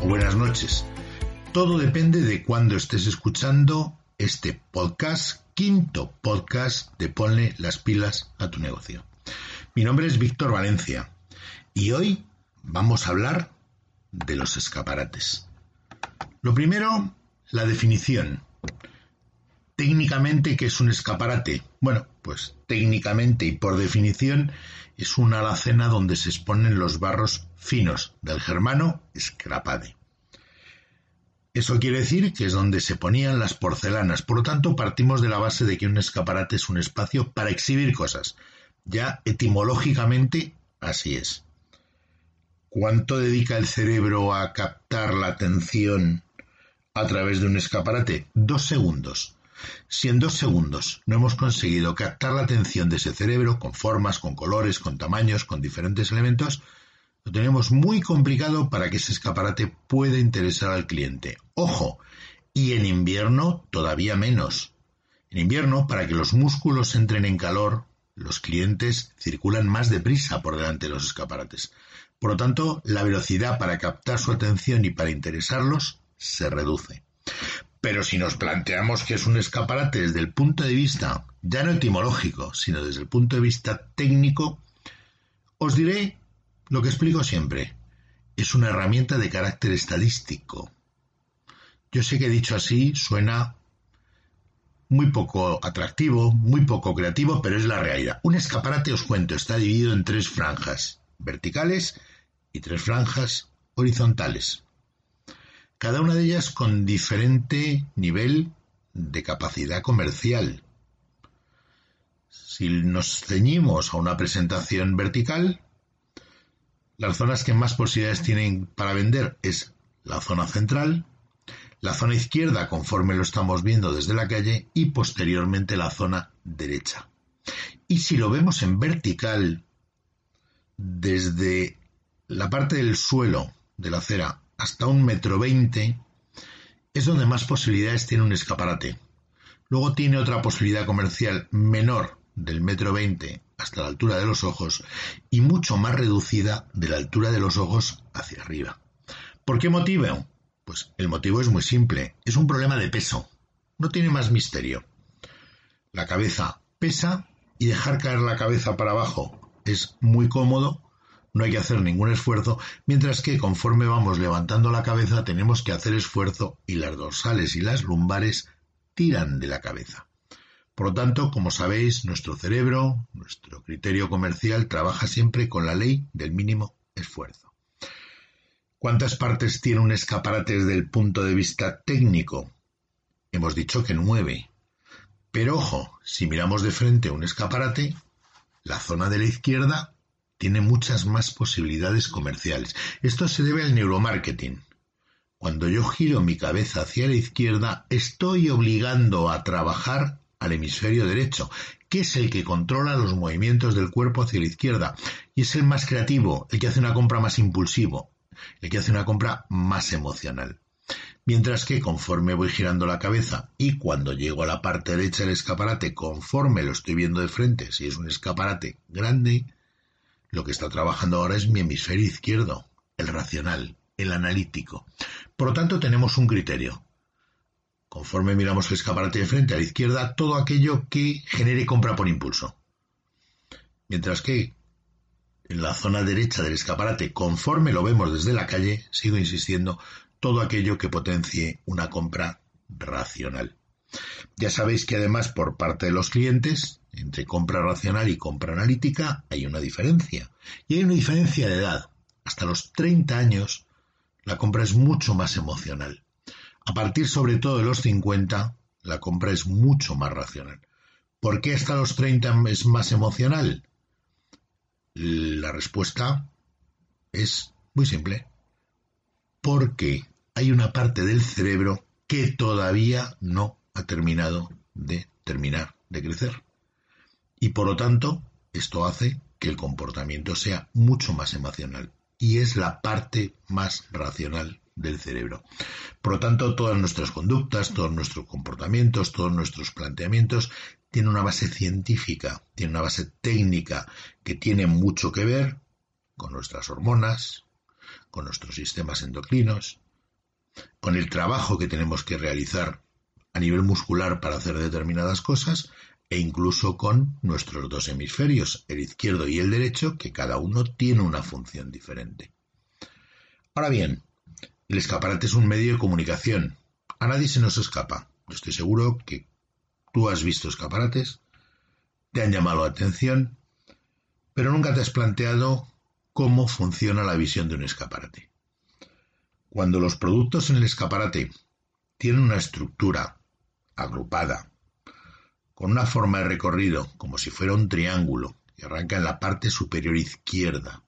o buenas noches. Todo depende de cuándo estés escuchando este podcast, quinto podcast de Ponle las pilas a tu negocio. Mi nombre es Víctor Valencia y hoy vamos a hablar de los escaparates. Lo primero, la definición. Técnicamente, ¿qué es un escaparate? Bueno, pues técnicamente y por definición es una alacena donde se exponen los barros finos del germano scrapade. Eso quiere decir que es donde se ponían las porcelanas, por lo tanto partimos de la base de que un escaparate es un espacio para exhibir cosas. Ya etimológicamente así es. ¿Cuánto dedica el cerebro a captar la atención a través de un escaparate? Dos segundos. Si en dos segundos no hemos conseguido captar la atención de ese cerebro con formas, con colores, con tamaños, con diferentes elementos, lo tenemos muy complicado para que ese escaparate pueda interesar al cliente. Ojo, y en invierno todavía menos. En invierno, para que los músculos entren en calor, los clientes circulan más deprisa por delante de los escaparates. Por lo tanto, la velocidad para captar su atención y para interesarlos se reduce. Pero si nos planteamos que es un escaparate desde el punto de vista ya no etimológico, sino desde el punto de vista técnico, os diré lo que explico siempre. Es una herramienta de carácter estadístico. Yo sé que dicho así suena muy poco atractivo, muy poco creativo, pero es la realidad. Un escaparate, os cuento, está dividido en tres franjas verticales y tres franjas horizontales cada una de ellas con diferente nivel de capacidad comercial. Si nos ceñimos a una presentación vertical, las zonas que más posibilidades tienen para vender es la zona central, la zona izquierda conforme lo estamos viendo desde la calle y posteriormente la zona derecha. Y si lo vemos en vertical, desde la parte del suelo de la acera hasta un metro veinte es donde más posibilidades tiene un escaparate. Luego tiene otra posibilidad comercial menor del metro veinte hasta la altura de los ojos y mucho más reducida de la altura de los ojos hacia arriba. ¿Por qué motivo? Pues el motivo es muy simple, es un problema de peso. No tiene más misterio. La cabeza pesa y dejar caer la cabeza para abajo es muy cómodo no hay que hacer ningún esfuerzo, mientras que conforme vamos levantando la cabeza tenemos que hacer esfuerzo y las dorsales y las lumbares tiran de la cabeza. Por lo tanto, como sabéis, nuestro cerebro, nuestro criterio comercial trabaja siempre con la ley del mínimo esfuerzo. ¿Cuántas partes tiene un escaparate desde el punto de vista técnico? Hemos dicho que nueve. Pero ojo, si miramos de frente un escaparate, la zona de la izquierda tiene muchas más posibilidades comerciales. Esto se debe al neuromarketing. Cuando yo giro mi cabeza hacia la izquierda, estoy obligando a trabajar al hemisferio derecho, que es el que controla los movimientos del cuerpo hacia la izquierda, y es el más creativo, el que hace una compra más impulsivo, el que hace una compra más emocional. Mientras que conforme voy girando la cabeza y cuando llego a la parte derecha del escaparate, conforme lo estoy viendo de frente, si es un escaparate grande, lo que está trabajando ahora es mi hemisferio izquierdo, el racional, el analítico. Por lo tanto, tenemos un criterio. Conforme miramos el escaparate de frente a la izquierda, todo aquello que genere compra por impulso. Mientras que en la zona derecha del escaparate, conforme lo vemos desde la calle, sigo insistiendo, todo aquello que potencie una compra racional. Ya sabéis que además por parte de los clientes, entre compra racional y compra analítica, hay una diferencia. Y hay una diferencia de edad. Hasta los 30 años, la compra es mucho más emocional. A partir sobre todo de los 50, la compra es mucho más racional. ¿Por qué hasta los 30 es más emocional? La respuesta es muy simple. Porque hay una parte del cerebro que todavía no ha terminado de terminar de crecer. Y por lo tanto, esto hace que el comportamiento sea mucho más emocional y es la parte más racional del cerebro. Por lo tanto, todas nuestras conductas, todos nuestros comportamientos, todos nuestros planteamientos tienen una base científica, tienen una base técnica que tiene mucho que ver con nuestras hormonas, con nuestros sistemas endocrinos, con el trabajo que tenemos que realizar a nivel muscular para hacer determinadas cosas e incluso con nuestros dos hemisferios, el izquierdo y el derecho, que cada uno tiene una función diferente. Ahora bien, el escaparate es un medio de comunicación. A nadie se nos escapa. Yo estoy seguro que tú has visto escaparates, te han llamado la atención, pero nunca te has planteado cómo funciona la visión de un escaparate. Cuando los productos en el escaparate tienen una estructura agrupada, con una forma de recorrido como si fuera un triángulo que arranca en la parte superior izquierda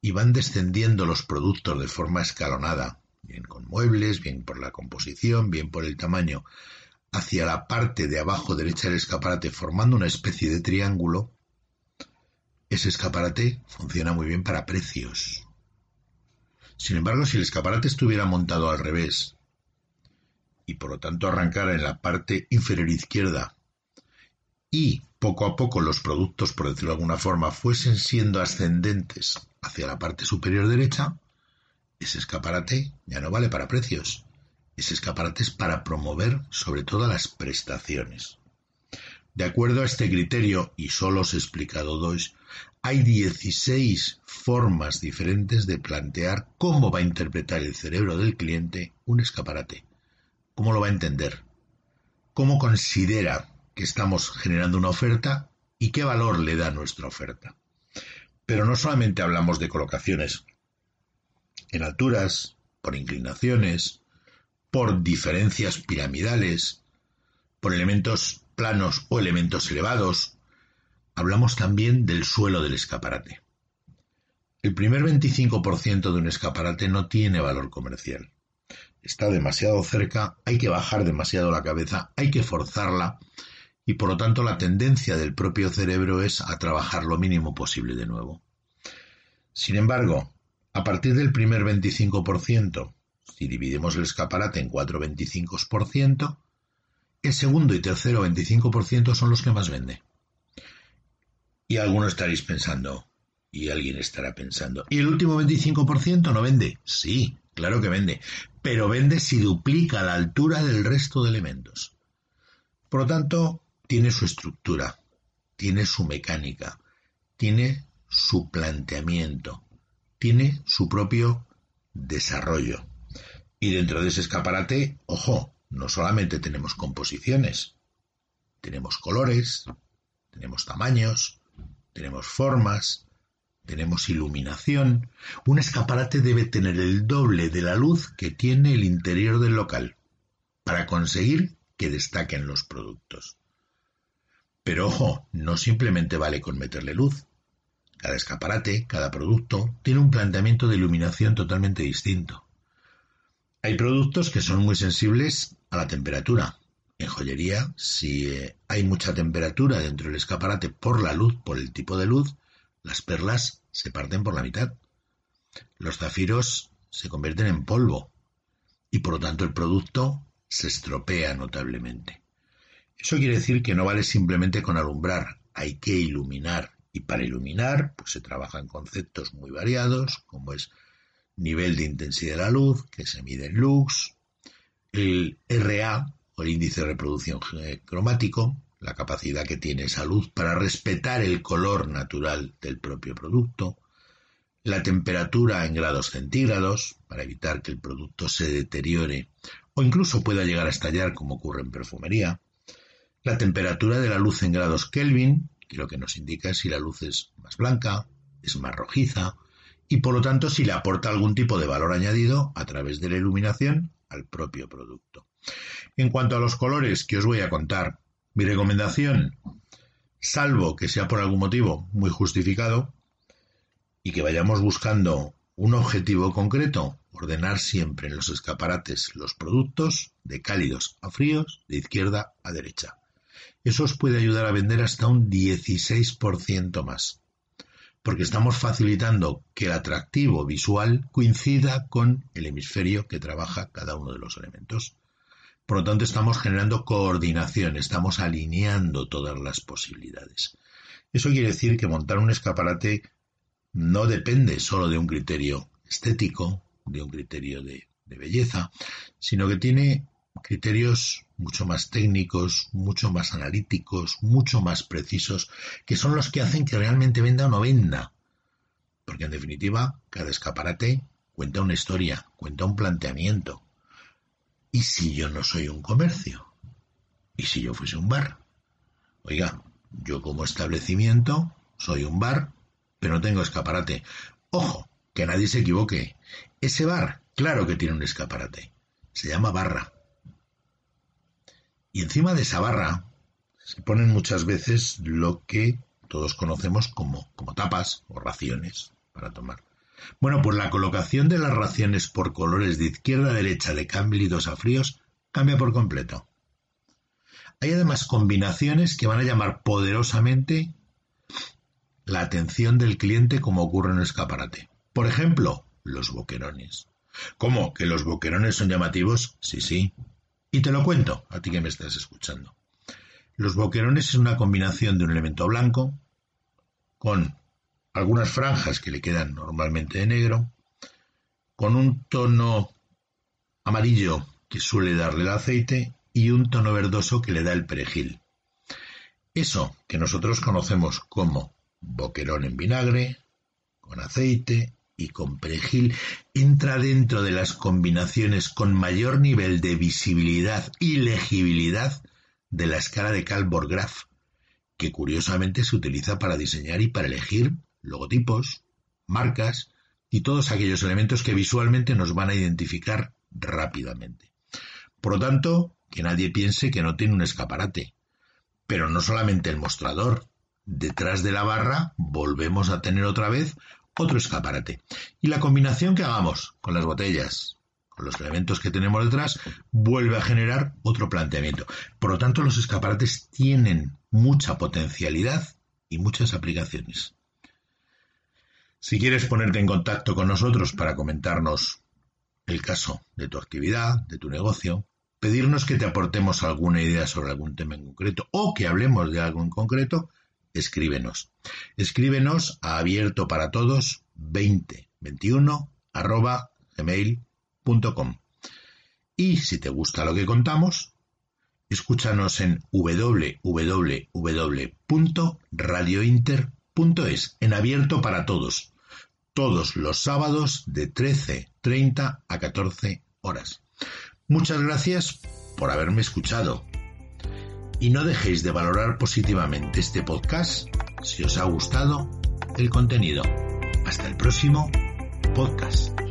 y van descendiendo los productos de forma escalonada, bien con muebles, bien por la composición, bien por el tamaño, hacia la parte de abajo derecha del escaparate formando una especie de triángulo, ese escaparate funciona muy bien para precios. Sin embargo, si el escaparate estuviera montado al revés y por lo tanto arrancara en la parte inferior izquierda y poco a poco los productos, por decirlo de alguna forma, fuesen siendo ascendentes hacia la parte superior derecha, ese escaparate ya no vale para precios. Ese escaparate es para promover sobre todo las prestaciones. De acuerdo a este criterio, y solo os he explicado dos, hay 16 formas diferentes de plantear cómo va a interpretar el cerebro del cliente un escaparate. ¿Cómo lo va a entender? ¿Cómo considera que estamos generando una oferta y qué valor le da nuestra oferta? Pero no solamente hablamos de colocaciones en alturas, por inclinaciones, por diferencias piramidales, por elementos planos o elementos elevados, hablamos también del suelo del escaparate. El primer 25% de un escaparate no tiene valor comercial. Está demasiado cerca, hay que bajar demasiado la cabeza, hay que forzarla y por lo tanto la tendencia del propio cerebro es a trabajar lo mínimo posible de nuevo. Sin embargo, a partir del primer 25%, si dividimos el escaparate en cuatro 25%, el segundo y tercero 25% son los que más vende. Y algunos estaréis pensando, y alguien estará pensando, ¿y el último 25% no vende? Sí, claro que vende, pero vende si duplica la altura del resto de elementos. Por lo tanto, tiene su estructura, tiene su mecánica, tiene su planteamiento, tiene su propio desarrollo. Y dentro de ese escaparate, ojo, no solamente tenemos composiciones, tenemos colores, tenemos tamaños, tenemos formas, tenemos iluminación. Un escaparate debe tener el doble de la luz que tiene el interior del local para conseguir que destaquen los productos. Pero ojo, no simplemente vale con meterle luz. Cada escaparate, cada producto, tiene un planteamiento de iluminación totalmente distinto. Hay productos que son muy sensibles a la temperatura, en joyería, si eh, hay mucha temperatura dentro del escaparate por la luz, por el tipo de luz, las perlas se parten por la mitad. Los zafiros se convierten en polvo y por lo tanto el producto se estropea notablemente. Eso quiere decir que no vale simplemente con alumbrar, hay que iluminar. Y para iluminar, pues se trabajan conceptos muy variados, como es nivel de intensidad de la luz, que se mide en lux, el RA, el índice de reproducción cromático, la capacidad que tiene esa luz para respetar el color natural del propio producto, la temperatura en grados centígrados, para evitar que el producto se deteriore o incluso pueda llegar a estallar como ocurre en perfumería, la temperatura de la luz en grados Kelvin, que lo que nos indica es si la luz es más blanca, es más rojiza, y por lo tanto si le aporta algún tipo de valor añadido a través de la iluminación al propio producto. En cuanto a los colores que os voy a contar, mi recomendación, salvo que sea por algún motivo muy justificado y que vayamos buscando un objetivo concreto, ordenar siempre en los escaparates los productos de cálidos a fríos, de izquierda a derecha. Eso os puede ayudar a vender hasta un 16% más, porque estamos facilitando que el atractivo visual coincida con el hemisferio que trabaja cada uno de los elementos. Por lo tanto, estamos generando coordinación, estamos alineando todas las posibilidades. Eso quiere decir que montar un escaparate no depende solo de un criterio estético, de un criterio de, belleza, sino que tiene criterios mucho más técnicos, mucho más analíticos, mucho más precisos, que son los que hacen que realmente venda o no venda. Porque en definitiva, cada escaparate cuenta una historia, cuenta un planteamiento. ¿Y si yo no soy un comercio? ¿Y si yo fuese un bar? Oiga, yo como establecimiento soy un bar, pero no tengo escaparate. Ojo, que nadie se equivoque. Ese bar, claro que tiene un escaparate. Se llama barra. Y encima de esa barra se ponen muchas veces lo que todos conocemos como, como tapas o raciones para tomar. Bueno, pues la colocación de las raciones por colores de izquierda a derecha de cálidos a fríos cambia por completo. Hay además combinaciones que van a llamar poderosamente la atención del cliente como ocurre en el escaparate. Por ejemplo, los boquerones. ¿Cómo? ¿Que los boquerones son llamativos? Sí, sí. Y te lo cuento, a ti que me estás escuchando. Los boquerones es una combinación de un elemento blanco con algunas franjas que le quedan normalmente de negro, con un tono amarillo que suele darle el aceite y un tono verdoso que le da el perejil. Eso que nosotros conocemos como boquerón en vinagre, con aceite y con perejil, entra dentro de las combinaciones con mayor nivel de visibilidad y legibilidad de la escala de Cal-Borgraf, que curiosamente se utiliza para diseñar y para elegir logotipos, marcas y todos aquellos elementos que visualmente nos van a identificar rápidamente. Por lo tanto, que nadie piense que no tiene un escaparate. Pero no solamente el mostrador. Detrás de la barra volvemos a tener otra vez otro escaparate. Y la combinación que hagamos con las botellas, con los elementos que tenemos detrás, vuelve a generar otro planteamiento. Por lo tanto, los escaparates tienen mucha potencialidad y muchas aplicaciones. Si quieres ponerte en contacto con nosotros para comentarnos el caso de tu actividad, de tu negocio, pedirnos que te aportemos alguna idea sobre algún tema en concreto o que hablemos de algo en concreto, escríbenos. Escríbenos a abierto para todos 2021 arroba gmail.com. Y si te gusta lo que contamos, escúchanos en www.radiointer.es en abierto para todos, todos los sábados de 13.30 a 14 horas. Muchas gracias por haberme escuchado. Y no dejéis de valorar positivamente este podcast si os ha gustado el contenido. Hasta el próximo podcast.